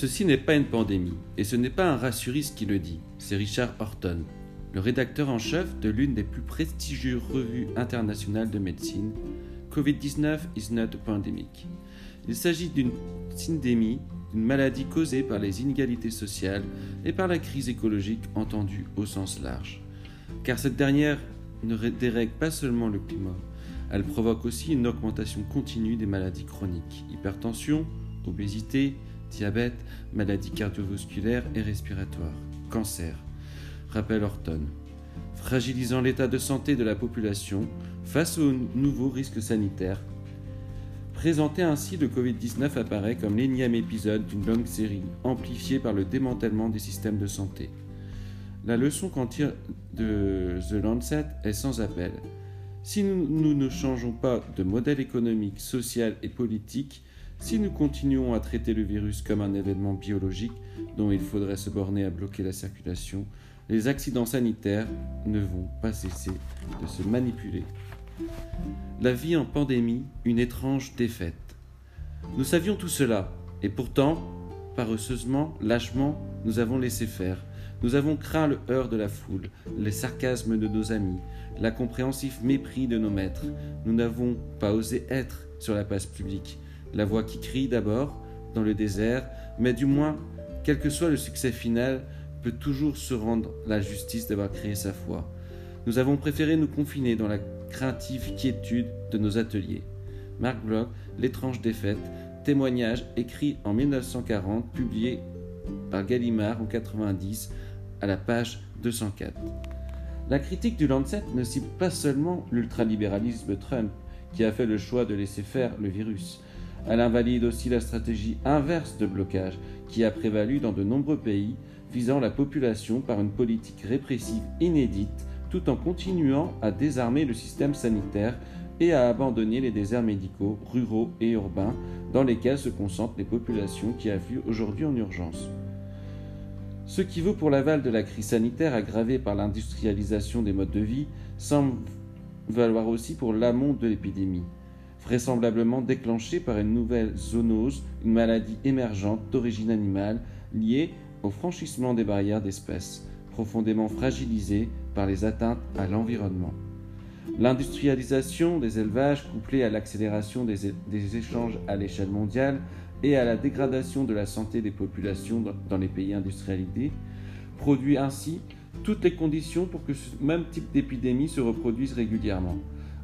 Ceci n'est pas une pandémie, et ce n'est pas un rassuriste qui le dit, c'est Richard Horton, le rédacteur en chef de l'une des plus prestigieuses revues internationales de médecine, Covid-19 is not a pandemic. Il s'agit d'une syndémie, d'une maladie causée par les inégalités sociales et par la crise écologique entendue au sens large. Car cette dernière ne dérègle pas seulement le climat, elle provoque aussi une augmentation continue des maladies chroniques, hypertension, obésité, diabète, maladies cardiovasculaires et respiratoires, cancer, rappelle Horton, fragilisant l'état de santé de la population face aux nouveaux risques sanitaires. Présenté ainsi, le Covid-19 apparaît comme l'énième épisode d'une longue série amplifiée par le démantèlement des systèmes de santé. La leçon qu'en tire de The Lancet est sans appel. Si nous, ne changeons pas de modèle économique, social et politique, si nous continuons à traiter le virus comme un événement biologique dont il faudrait se borner à bloquer la circulation, les accidents sanitaires ne vont pas cesser de se manipuler. La vie en pandémie, une étrange défaite. Nous savions tout cela, et pourtant, paresseusement, lâchement, nous avons laissé faire. Nous avons craint le heurt de la foule, les sarcasmes de nos amis, l'incompréhensif mépris de nos maîtres. Nous n'avons pas osé être sur la place publique la voix qui crie d'abord dans le désert, mais du moins, quel que soit le succès final, peut toujours se rendre la justice d'avoir créé sa foi. Nous avons préféré nous confiner dans la craintive quiétude de nos ateliers. Marc Bloch, L'étrange défaite, témoignage écrit en 1940, publié par Gallimard en 90 à la page 204. La critique du Lancet ne cible pas seulement l'ultralibéralisme Trump, qui a fait le choix de laisser faire le virus, elle invalide aussi la stratégie inverse de blocage qui a prévalu dans de nombreux pays, visant la population par une politique répressive inédite, tout en continuant à désarmer le système sanitaire et à abandonner les déserts médicaux, ruraux et urbains dans lesquels se concentrent les populations qui affluent aujourd'hui en urgence. Ce qui vaut pour l'aval de la crise sanitaire aggravée par l'industrialisation des modes de vie semble valoir aussi pour l'amont de l'épidémie vraisemblablement déclenchée par une nouvelle zoonose, une maladie émergente d'origine animale liée au franchissement des barrières d'espèces, profondément fragilisées par les atteintes à l'environnement. L'industrialisation des élevages, couplée à l'accélération des, des, échanges à l'échelle mondiale et à la dégradation de la santé des populations dans les pays industrialisés, produit ainsi toutes les conditions pour que ce même type d'épidémie se reproduise régulièrement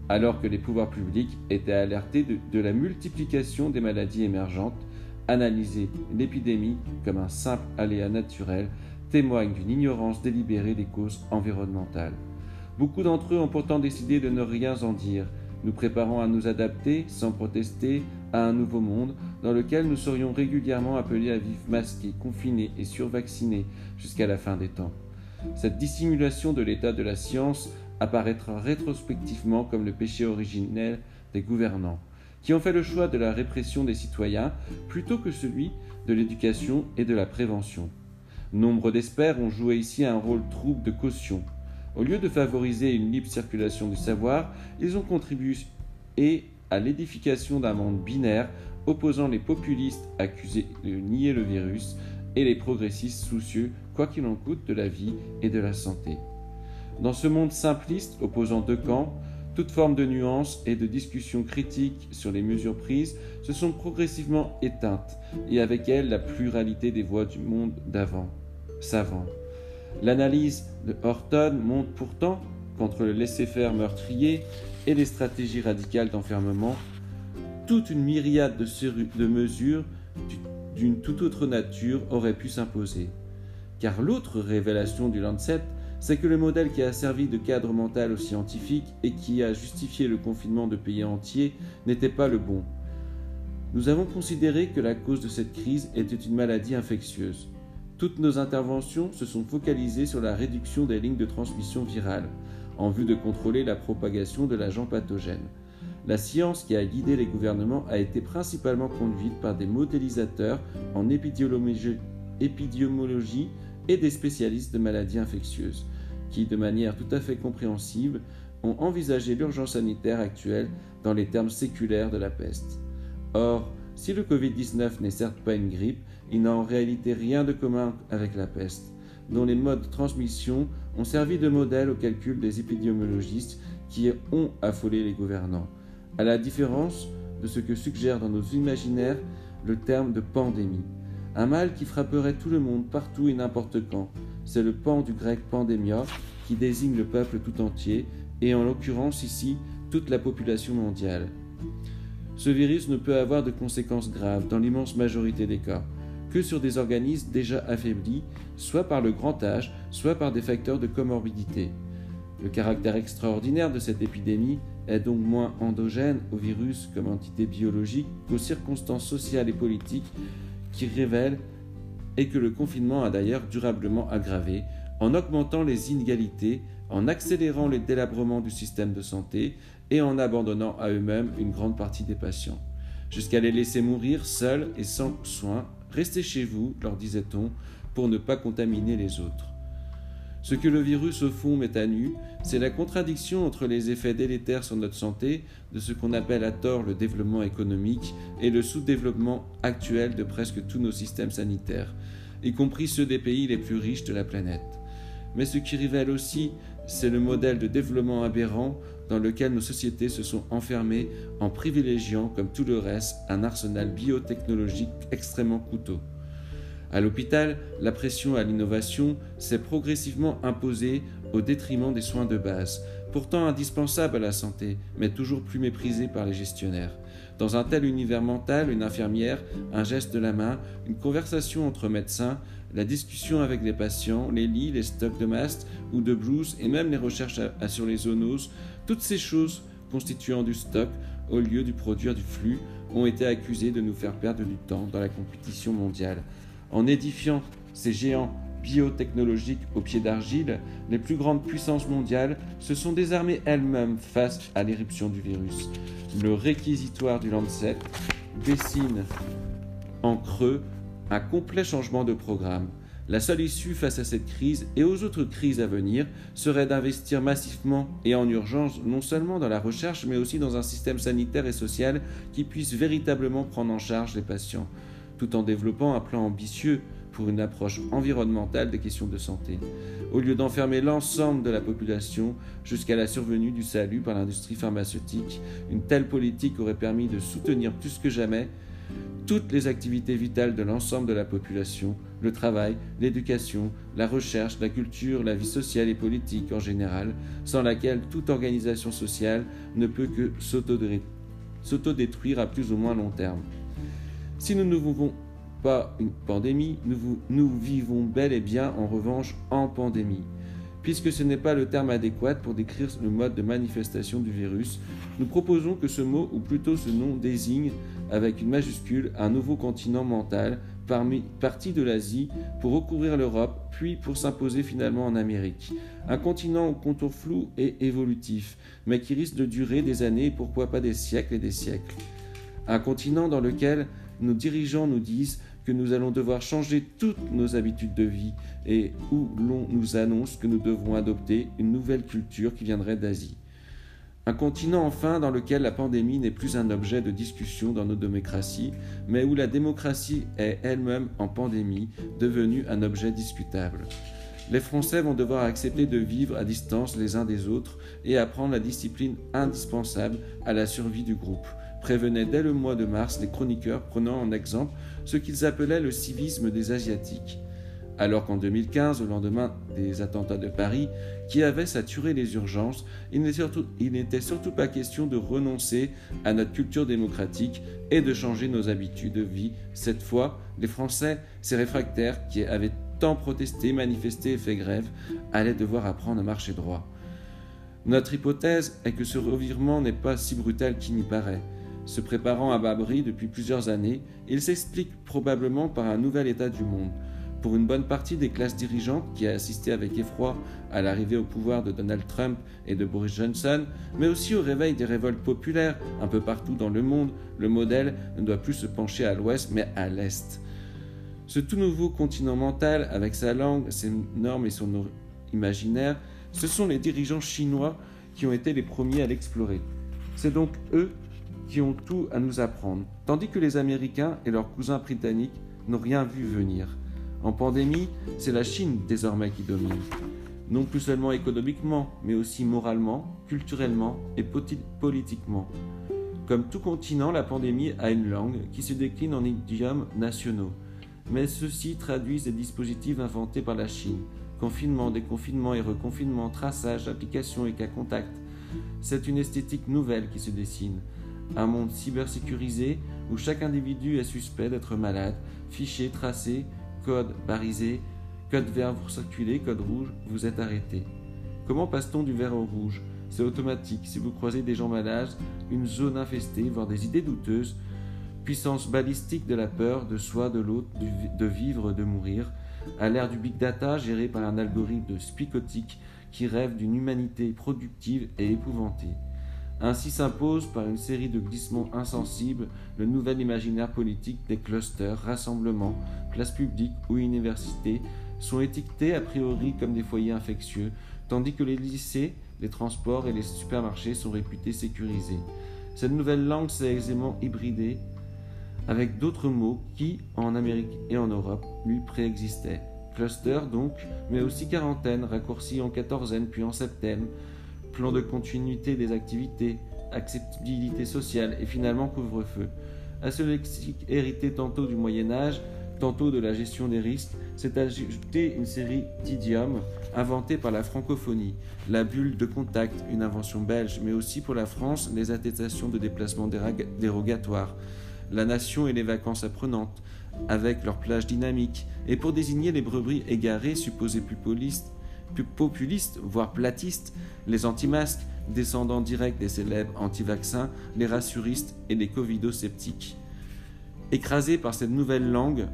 alors que les pouvoirs publics étaient alertés de, la multiplication des maladies émergentes, analyser l'épidémie comme un simple aléa naturel témoigne d'une ignorance délibérée des causes environnementales. Beaucoup d'entre eux ont pourtant décidé de ne rien en dire, nous préparant à nous adapter, sans protester, à un nouveau monde dans lequel nous serions régulièrement appelés à vivre masqués, confinés et survaccinés jusqu'à la fin des temps. Cette dissimulation de l'état de la science apparaîtra rétrospectivement comme le péché originel des gouvernants, qui ont fait le choix de la répression des citoyens plutôt que celui de l'éducation et de la prévention. Nombre d'experts ont joué ici un rôle trouble de caution. Au lieu de favoriser une libre circulation du savoir, ils ont contribué à l'édification d'un monde binaire opposant les populistes accusés de nier le virus et les progressistes soucieux, quoi qu'il en coûte, de la vie et de la santé. Dans ce monde simpliste opposant deux camps, toute forme de nuance et de discussion critique sur les mesures prises se sont progressivement éteintes, et avec elles la pluralité des voix du monde d'avant, savant. L'analyse de Horton montre pourtant qu'entre le laisser-faire meurtrier et les stratégies radicales d'enfermement, toute une myriade de, de mesures d'une toute autre nature aurait pu s'imposer. Car l'autre révélation du Lancet c'est que le modèle qui a servi de cadre mental aux scientifiques et qui a justifié le confinement de pays entiers n'était pas le bon. Nous avons considéré que la cause de cette crise était une maladie infectieuse. Toutes nos interventions se sont focalisées sur la réduction des lignes de transmission virale, en vue de contrôler la propagation de l'agent pathogène. La science qui a guidé les gouvernements a été principalement conduite par des modélisateurs en épidémiologie, épidémiologie et des spécialistes de maladies infectieuses, qui, de manière tout à fait compréhensible, ont envisagé l'urgence sanitaire actuelle dans les termes séculaires de la peste. Or, si le Covid-19 n'est certes pas une grippe, il n'a en réalité rien de commun avec la peste, dont les modes de transmission ont servi de modèle au calcul des épidémiologistes qui ont affolé les gouvernants, à la différence de ce que suggère dans nos imaginaires le terme de pandémie. Un mal qui frapperait tout le monde partout et n'importe quand. C'est le pan du grec pandémia qui désigne le peuple tout entier et en l'occurrence ici toute la population mondiale. Ce virus ne peut avoir de conséquences graves dans l'immense majorité des cas que sur des organismes déjà affaiblis, soit par le grand âge, soit par des facteurs de comorbidité. Le caractère extraordinaire de cette épidémie est donc moins endogène au virus comme entité biologique qu'aux circonstances sociales et politiques qui révèlent et que le confinement a d'ailleurs durablement aggravé en augmentant les inégalités, en accélérant le délabrement du système de santé et en abandonnant à eux-mêmes une grande partie des patients, jusqu'à les laisser mourir seuls et sans soins. Restez chez vous, leur disait-on, pour ne pas contaminer les autres. Ce que le virus au fond met à nu, c'est la contradiction entre les effets délétères sur notre santé de ce qu'on appelle à tort le développement économique et le sous-développement actuel de presque tous nos systèmes sanitaires, y compris ceux des pays les plus riches de la planète. Mais ce qui révèle aussi, c'est le modèle de développement aberrant dans lequel nos sociétés se sont enfermées en privilégiant, comme tout le reste, un arsenal biotechnologique extrêmement coûteux. À l'hôpital, la pression à l'innovation s'est progressivement imposée au détriment des soins de base, pourtant indispensables à la santé, mais toujours plus méprisés par les gestionnaires. Dans un tel univers mental, une infirmière, un geste de la main, une conversation entre médecins, la discussion avec les patients, les lits, les stocks de masques ou de blouses et même les recherches sur les zoonoses, toutes ces choses constituant du stock au lieu du produire du flux ont été accusées de nous faire perdre du temps dans la compétition mondiale. En édifiant ces géants biotechnologiques au pied d'argile, les plus grandes puissances mondiales se sont désarmées elles-mêmes face à l'éruption du virus. Le réquisitoire du Lancet dessine en creux un complet changement de programme. La seule issue face à cette crise et aux autres crises à venir serait d'investir massivement et en urgence non seulement dans la recherche mais aussi dans un système sanitaire et social qui puisse véritablement prendre en charge les patients tout en développant un plan ambitieux pour une approche environnementale des questions de santé, au lieu d'enfermer l'ensemble de la population jusqu'à la survenue du salut par l'industrie pharmaceutique. Une telle politique aurait permis de soutenir plus que jamais toutes les activités vitales de l'ensemble de la population, le travail, l'éducation, la recherche, la culture, la vie sociale et politique en général, sans laquelle toute organisation sociale ne peut que s'autodétruire à plus ou moins long terme. Si nous ne vivons pas une pandémie, nous, vivons bel et bien en revanche en pandémie. Puisque ce n'est pas le terme adéquat pour décrire le mode de manifestation du virus, nous proposons que ce mot, ou plutôt ce nom, désigne, avec une majuscule, un nouveau continent mental parmi, parti de l'Asie pour recouvrir l'Europe, puis pour s'imposer finalement en Amérique. Un continent au contour flou et évolutif, mais qui risque de durer des années et pourquoi pas des siècles et des siècles. Un continent dans lequel nos dirigeants nous disent que nous allons devoir changer toutes nos habitudes de vie et où l'on nous annonce que nous devrons adopter une nouvelle culture qui viendrait d'Asie. Un continent enfin dans lequel la pandémie n'est plus un objet de discussion dans nos démocraties, mais où la démocratie est elle-même en pandémie devenue un objet discutable. Les Français vont devoir accepter de vivre à distance les uns des autres et apprendre la discipline indispensable à la survie du groupe prévenaient dès le mois de mars les chroniqueurs prenant en exemple ce qu'ils appelaient le civisme des Asiatiques. Alors qu'en 2015, au lendemain des attentats de Paris, qui avaient saturé les urgences, il n'était surtout, pas question de renoncer à notre culture démocratique et de changer nos habitudes de vie. Cette fois, les Français, ces réfractaires qui avaient tant protesté, manifesté et fait grève, allaient devoir apprendre à marcher droit. Notre hypothèse est que ce revirement n'est pas si brutal qu'il n'y paraît. Se préparant à Babri depuis plusieurs années, il s'explique probablement par un nouvel état du monde. Pour une bonne partie des classes dirigeantes qui a assisté avec effroi à l'arrivée au pouvoir de Donald Trump et de Boris Johnson, mais aussi au réveil des révoltes populaires un peu partout dans le monde, le modèle ne doit plus se pencher à l'ouest mais à l'est. Ce tout nouveau continent mental, avec sa langue, ses normes et son imaginaire, ce sont les dirigeants chinois qui ont été les premiers à l'explorer. C'est donc eux qui ont tout à nous apprendre, tandis que les Américains et leurs cousins britanniques n'ont rien vu venir. En pandémie, c'est la Chine désormais qui domine. Non plus seulement économiquement, mais aussi moralement, culturellement et politiquement. Comme tout continent, la pandémie a une langue qui se décline en idiomes nationaux. Mais ceux-ci traduisent des dispositifs inventés par la Chine. Confinement, déconfinement et reconfinement, traçage, application et cas contact. C'est une esthétique nouvelle qui se dessine. Un monde cybersécurisé où chaque individu est suspect d'être malade, fiché, tracé, code barisé, code vert vous circulez, code rouge, vous êtes arrêté. Comment passe-t-on du vert au rouge? C'est automatique. Si vous croisez des gens malades, une zone infestée, voire des idées douteuses, puissance balistique de la peur, de soi, de l'autre, de vivre, de mourir, à l'ère du big data géré par un algorithme spicotique qui rêve d'une humanité productive et épouvantée. Ainsi s'impose par une série de glissements insensibles le nouvel imaginaire politique des clusters, rassemblements, places publiques ou universités sont étiquetés a priori comme des foyers infectieux, tandis que les lycées, les transports et les supermarchés sont réputés sécurisés. Cette nouvelle langue s'est aisément hybridée avec d'autres mots qui, en Amérique et en Europe, lui préexistaient. Cluster donc, mais aussi quarantaine, raccourci en quatorzaine puis en septaine, plan de continuité des activités, acceptabilité sociale et finalement couvre-feu. À ce lexique hérité tantôt du Moyen Âge, tantôt de la gestion des risques, s'est ajoutée une série d'idiomes inventés par la francophonie, la bulle de contact, une invention belge, mais aussi pour la France les attestations de déplacement dérogatoires, la nation et les vacances apprenantes, avec leurs plages dynamiques, et pour désigner les brebis égarées supposées plus polistes, populistes, voire platistes, les anti-masques, descendants directs des célèbres anti-vaccins, les rassuristes et les covido-sceptiques. Écrasés par cette nouvelle langue,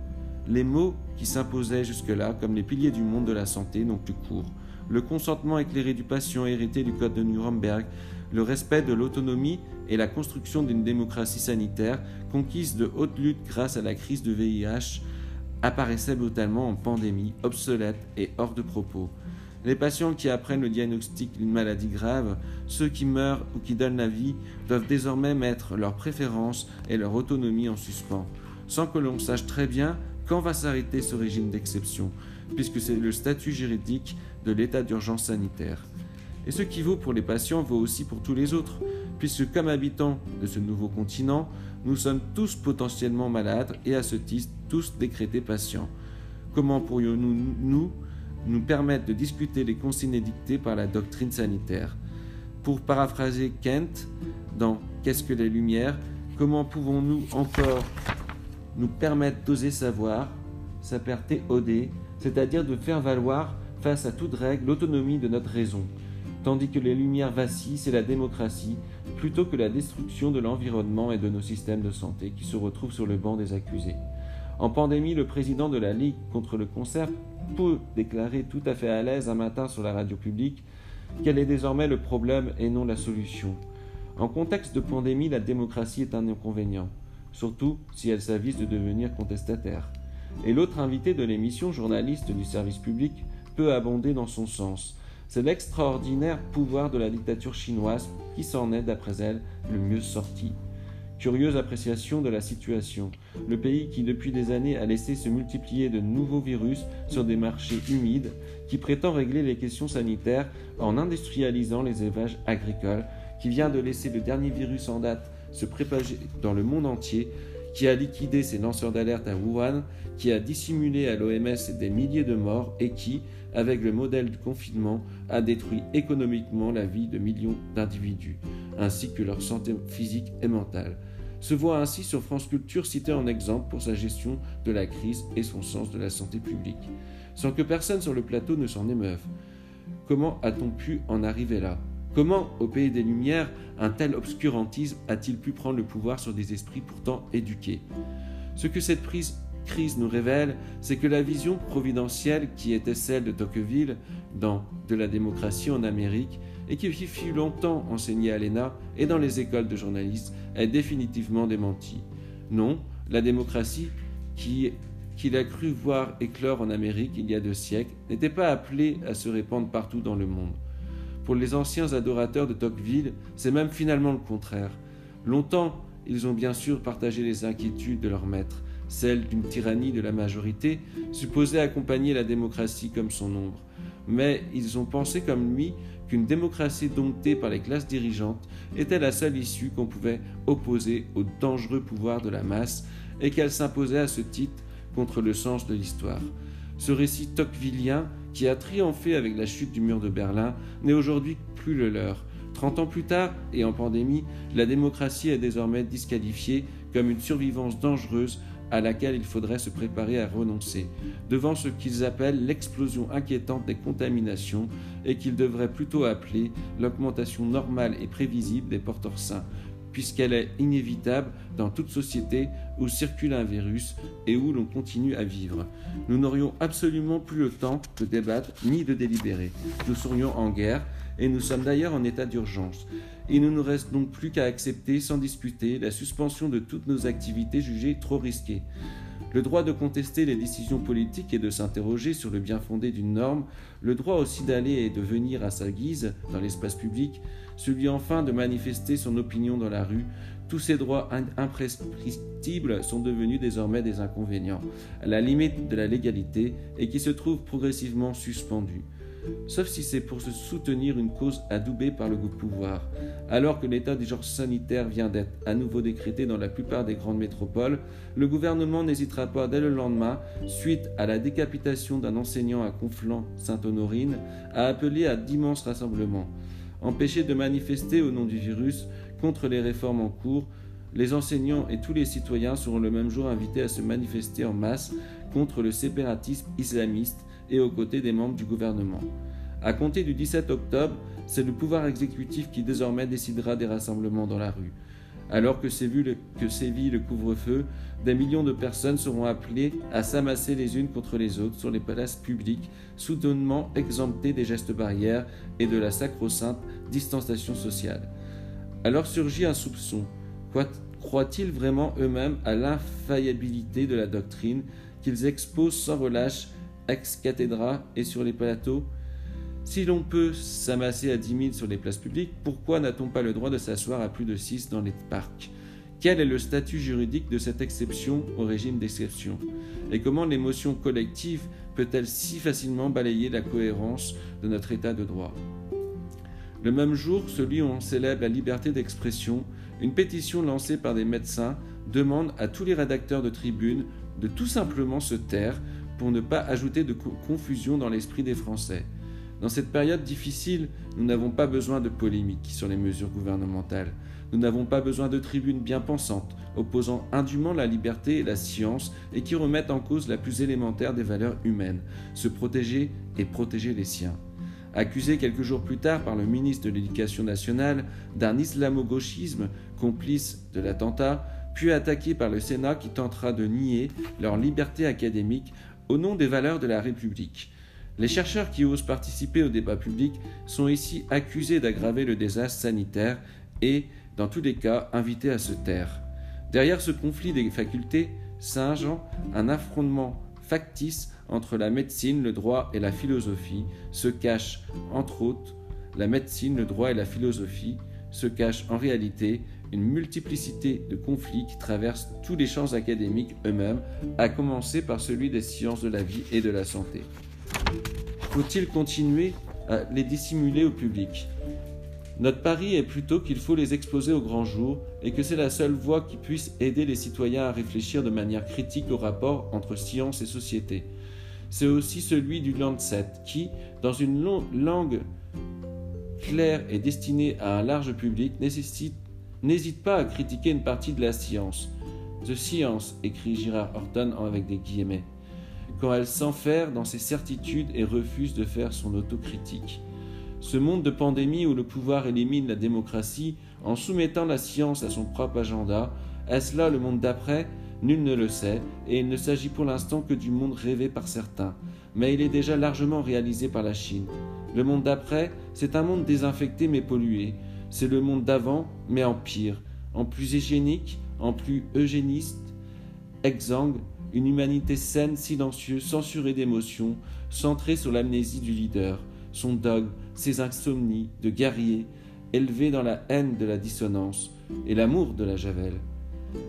les mots qui s'imposaient jusque-là comme les piliers du monde de la santé n'ont plus cours. Le consentement éclairé du patient hérité du Code de Nuremberg, le respect de l'autonomie et la construction d'une démocratie sanitaire conquise de haute lutte grâce à la crise de VIH apparaissaient brutalement en pandémie, obsolète et hors de propos. Les patients qui apprennent le diagnostic d'une maladie grave, ceux qui meurent ou qui donnent la vie, doivent désormais mettre leurs préférences et leur autonomie en suspens, sans que l'on sache très bien quand va s'arrêter ce régime d'exception, puisque c'est le statut juridique de l'état d'urgence sanitaire. Et ce qui vaut pour les patients vaut aussi pour tous les autres, puisque comme habitants de ce nouveau continent, nous sommes tous potentiellement malades et à ce titre tous décrétés patients. Comment pourrions-nous, nous, nous permettre de discuter les consignes dictées par la doctrine sanitaire. Pour paraphraser Kent dans Qu'est-ce que les Lumières Comment pouvons-nous encore nous permettre d'oser savoir, s'aperter OD, c'est-à-dire de faire valoir face à toute règle l'autonomie de notre raison, tandis que les Lumières vacillent, c'est la démocratie, plutôt que la destruction de l'environnement et de nos systèmes de santé qui se retrouvent sur le banc des accusés. En pandémie, le président de la Ligue contre le cancer peut déclarer tout à fait à l'aise un matin sur la radio publique quel est désormais le problème et non la solution. En contexte de pandémie, la démocratie est un inconvénient, surtout si elle s'avise de devenir contestataire. Et l'autre invité de l'émission, journaliste du service public, peut abonder dans son sens. C'est l'extraordinaire pouvoir de la dictature chinoise qui s'en est, d'après elle, le mieux sorti. Curieuse appréciation de la situation. Le pays qui depuis des années a laissé se multiplier de nouveaux virus sur des marchés humides, qui prétend régler les questions sanitaires en industrialisant les élevages agricoles, qui vient de laisser le dernier virus en date se propager dans le monde entier, qui a liquidé ses lanceurs d'alerte à Wuhan, qui a dissimulé à l'OMS des milliers de morts et qui, avec le modèle de confinement, a détruit économiquement la vie de millions d'individus, ainsi que leur santé physique et mentale se voit ainsi sur France Culture cité en exemple pour sa gestion de la crise et son sens de la santé publique, sans que personne sur le plateau ne s'en émeuve. Comment a-t-on pu en arriver là? Comment, au pays des Lumières, un tel obscurantisme a-t-il pu prendre le pouvoir sur des esprits pourtant éduqués? Ce que cette crise nous révèle, c'est que la vision providentielle qui était celle de Tocqueville dans De la démocratie en Amérique et qui fut longtemps enseigné à l'ENA et dans les écoles de journalistes, est définitivement démenti. Non, la démocratie, qu'il a cru voir éclore en Amérique il y a deux siècles, n'était pas appelée à se répandre partout dans le monde. Pour les anciens adorateurs de Tocqueville, c'est même finalement le contraire. Longtemps, ils ont bien sûr partagé les inquiétudes de leur maître, celle d'une tyrannie de la majorité, supposée accompagner la démocratie comme son ombre. Mais ils ont pensé comme lui qu'une démocratie domptée par les classes dirigeantes était la seule issue qu'on pouvait opposer au dangereux pouvoir de la masse et qu'elle s'imposait à ce titre contre le sens de l'histoire. Ce récit tocquevillien, qui a triomphé avec la chute du mur de Berlin, n'est aujourd'hui plus le leur. Trente ans plus tard, et en pandémie, la démocratie est désormais disqualifiée comme une survivance dangereuse à laquelle il faudrait se préparer à renoncer, devant ce qu'ils appellent l'explosion inquiétante des contaminations et qu'ils devraient plutôt appeler l'augmentation normale et prévisible des porteurs sains, puisqu'elle est inévitable dans toute société où circule un virus et où l'on continue à vivre. Nous n'aurions absolument plus le temps de débattre ni de délibérer. Nous serions en guerre et nous sommes d'ailleurs en état d'urgence. Il ne nous reste donc plus qu'à accepter sans discuter la suspension de toutes nos activités jugées trop risquées. Le droit de contester les décisions politiques et de s'interroger sur le bien fondé d'une norme, le droit aussi d'aller et de venir à sa guise dans l'espace public, celui enfin de manifester son opinion dans la rue, tous ces droits imprescriptibles sont devenus désormais des inconvénients, à la limite de la légalité, et qui se trouvent progressivement suspendus sauf si c'est pour soutenir une cause adoubée par le goût de pouvoir. Alors que l'état d'urgence sanitaire vient d'être à nouveau décrété dans la plupart des grandes métropoles, le gouvernement n'hésitera pas dès le lendemain, suite à la décapitation d'un enseignant à Conflans-Sainte-Honorine, à appeler à d'immenses rassemblements. Empêchés de manifester au nom du virus contre les réformes en cours, les enseignants et tous les citoyens seront le même jour invités à se manifester en masse contre le séparatisme islamiste et aux côtés des membres du gouvernement. À compter du 17 octobre, c'est le pouvoir exécutif qui désormais décidera des rassemblements dans la rue. Alors que sévit le, couvre-feu, des millions de personnes seront appelées à s'amasser les unes contre les autres sur les places publiques, soudainement exemptées des gestes barrières et de la sacro-sainte distanciation sociale. Alors surgit un soupçon. Croient-ils vraiment eux-mêmes à l'infaillibilité de la doctrine qu'ils exposent sans relâche ex cathedra et sur les plateaux. Si l'on peut s'amasser à dix mille sur les places publiques, pourquoi n'a-t-on pas le droit de s'asseoir à plus de six dans les parcs? Quel est le statut juridique de cette exception au régime d'exception? Et comment l'émotion collective peut-elle si facilement balayer la cohérence de notre état de droit? Le même jour, celui où on célèbre la liberté d'expression, une pétition lancée par des médecins demande à tous les rédacteurs de tribunes de tout simplement se taire pour ne pas ajouter de confusion dans l'esprit des Français. Dans cette période difficile, nous n'avons pas besoin de polémiques sur les mesures gouvernementales. Nous n'avons pas besoin de tribunes bien pensantes, opposant indûment la liberté et la science et qui remettent en cause la plus élémentaire des valeurs humaines, se protéger et protéger les siens. Accusé quelques jours plus tard par le ministre de l'Éducation nationale d'un islamo-gauchisme complice de l'attentat, puis attaqué par le Sénat qui tentera de nier leur liberté académique au nom des valeurs de la République. Les chercheurs qui osent participer au débat public sont ici accusés d'aggraver le désastre sanitaire et, dans tous les cas, invités à se taire. Derrière ce conflit des facultés Saint-Jean, un affrontement factice entre la médecine, le droit et la philosophie se cache, entre autres, la médecine, le droit et la philosophie se cachent en réalité une multiplicité de conflits qui traversent tous les champs académiques eux-mêmes, à commencer par celui des sciences de la vie et de la santé. Faut-il continuer à les dissimuler au public? Notre pari est plutôt qu'il faut les exposer au grand jour et que c'est la seule voie qui puisse aider les citoyens à réfléchir de manière critique au rapport entre science et société. C'est aussi celui du Lancet qui, dans une langue claire et destinée à un large public, nécessite n'hésite pas à critiquer une partie de la science. The Science, écrit Girard Horton avec des guillemets, quand elle s'enferre dans ses certitudes et refuse de faire son autocritique. Ce monde de pandémie où le pouvoir élimine la démocratie en soumettant la science à son propre agenda, est-ce là le monde d'après? Nul ne le sait, et il ne s'agit pour l'instant que du monde rêvé par certains, mais il est déjà largement réalisé par la Chine. Le monde d'après, c'est un monde désinfecté mais pollué, c'est le monde d'avant, mais en pire, en plus hygiénique, en plus eugéniste, exsangue, une humanité saine, silencieuse, censurée d'émotions, centrée sur l'amnésie du leader, son dogme, ses insomnies de guerrier, élevée dans la haine de la dissonance et l'amour de la javel.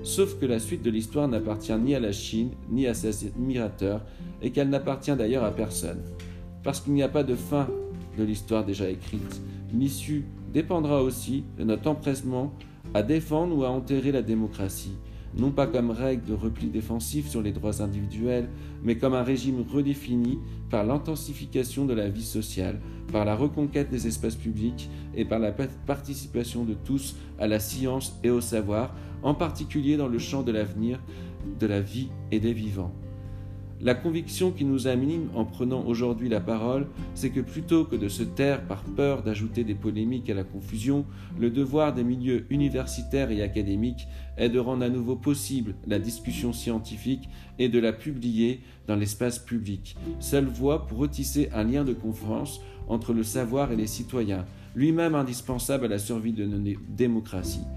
sauf que la suite de l'histoire n'appartient ni à la Chine, ni à ses admirateurs, et qu'elle n'appartient d'ailleurs à personne. Parce qu'il n'y a pas de fin de l'histoire déjà écrite. L'issue dépendra aussi de notre empressement à défendre ou à enterrer la démocratie, non pas comme règle de repli défensif sur les droits individuels, mais comme un régime redéfini par l'intensification de la vie sociale, par la reconquête des espaces publics et par la participation de tous à la science et au savoir, en particulier dans le champ de l'avenir, de la vie et des vivants. La conviction qui nous anime en prenant aujourd'hui la parole, c'est que plutôt que de se taire par peur d'ajouter des polémiques à la confusion, le devoir des milieux universitaires et académiques est de rendre à nouveau possible la discussion scientifique et de la publier dans l'espace public, seule voie pour retisser un lien de confiance entre le savoir et les citoyens, lui-même indispensable à la survie de nos démocraties.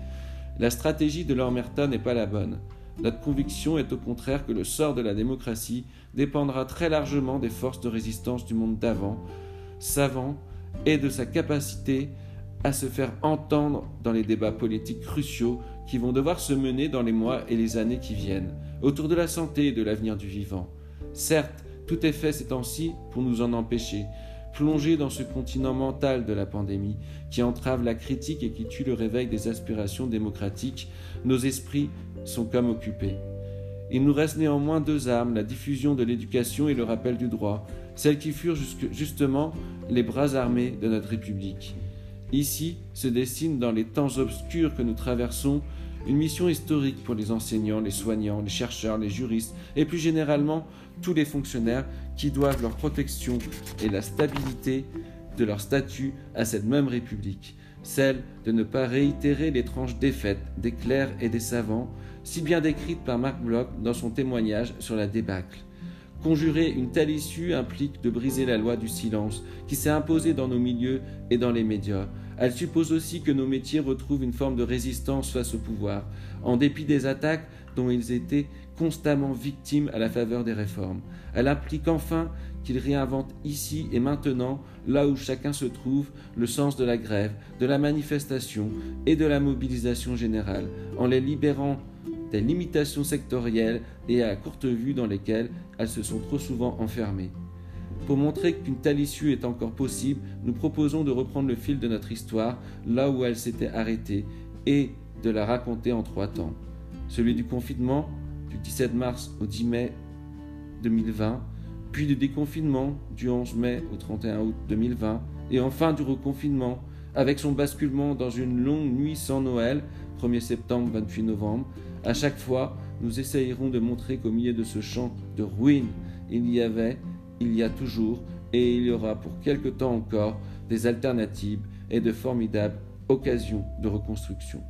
La stratégie de l'Ormerta n'est pas la bonne. Notre conviction est au contraire que le sort de la démocratie dépendra très largement des forces de résistance du monde d'avant, savant, et de sa capacité à se faire entendre dans les débats politiques cruciaux qui vont devoir se mener dans les mois et les années qui viennent, autour de la santé et de l'avenir du vivant. Certes, tout est fait ces temps-ci pour nous en empêcher, plongés dans ce continent mental de la pandémie qui entrave la critique et qui tue le réveil des aspirations démocratiques, nos esprits sont comme occupés. Il nous reste néanmoins deux armes, la diffusion de l'éducation et le rappel du droit, celles qui furent justement les bras armés de notre République. Ici se dessine dans les temps obscurs que nous traversons une mission historique pour les enseignants, les soignants, les chercheurs, les juristes et plus généralement tous les fonctionnaires qui doivent leur protection et la stabilité de leur statut à cette même République, celle de ne pas réitérer l'étrange défaite des clercs et des savants, si bien décrite par Marc Bloch dans son témoignage sur la débâcle. Conjurer une telle issue implique de briser la loi du silence qui s'est imposée dans nos milieux et dans les médias. Elle suppose aussi que nos métiers retrouvent une forme de résistance face au pouvoir, en dépit des attaques dont ils étaient constamment victimes à la faveur des réformes. Elle implique enfin qu'ils réinventent ici et maintenant, là où chacun se trouve, le sens de la grève, de la manifestation et de la mobilisation générale, en les libérant des limitations sectorielles et à courte vue dans lesquelles elles se sont trop souvent enfermées. Pour montrer qu'une telle issue est encore possible, nous proposons de reprendre le fil de notre histoire là où elle s'était arrêtée et de la raconter en trois temps. Celui du confinement, du 17 mars au 10 mai 2020, puis du déconfinement du 11 mai au 31 août 2020, et enfin du reconfinement, avec son basculement dans une longue nuit sans Noël, 1er septembre, 28 novembre, à chaque fois, nous essayerons de montrer qu'au milieu de ce champ de ruines, il y avait, il y a toujours, et il y aura pour quelque temps encore des alternatives et de formidables occasions de reconstruction.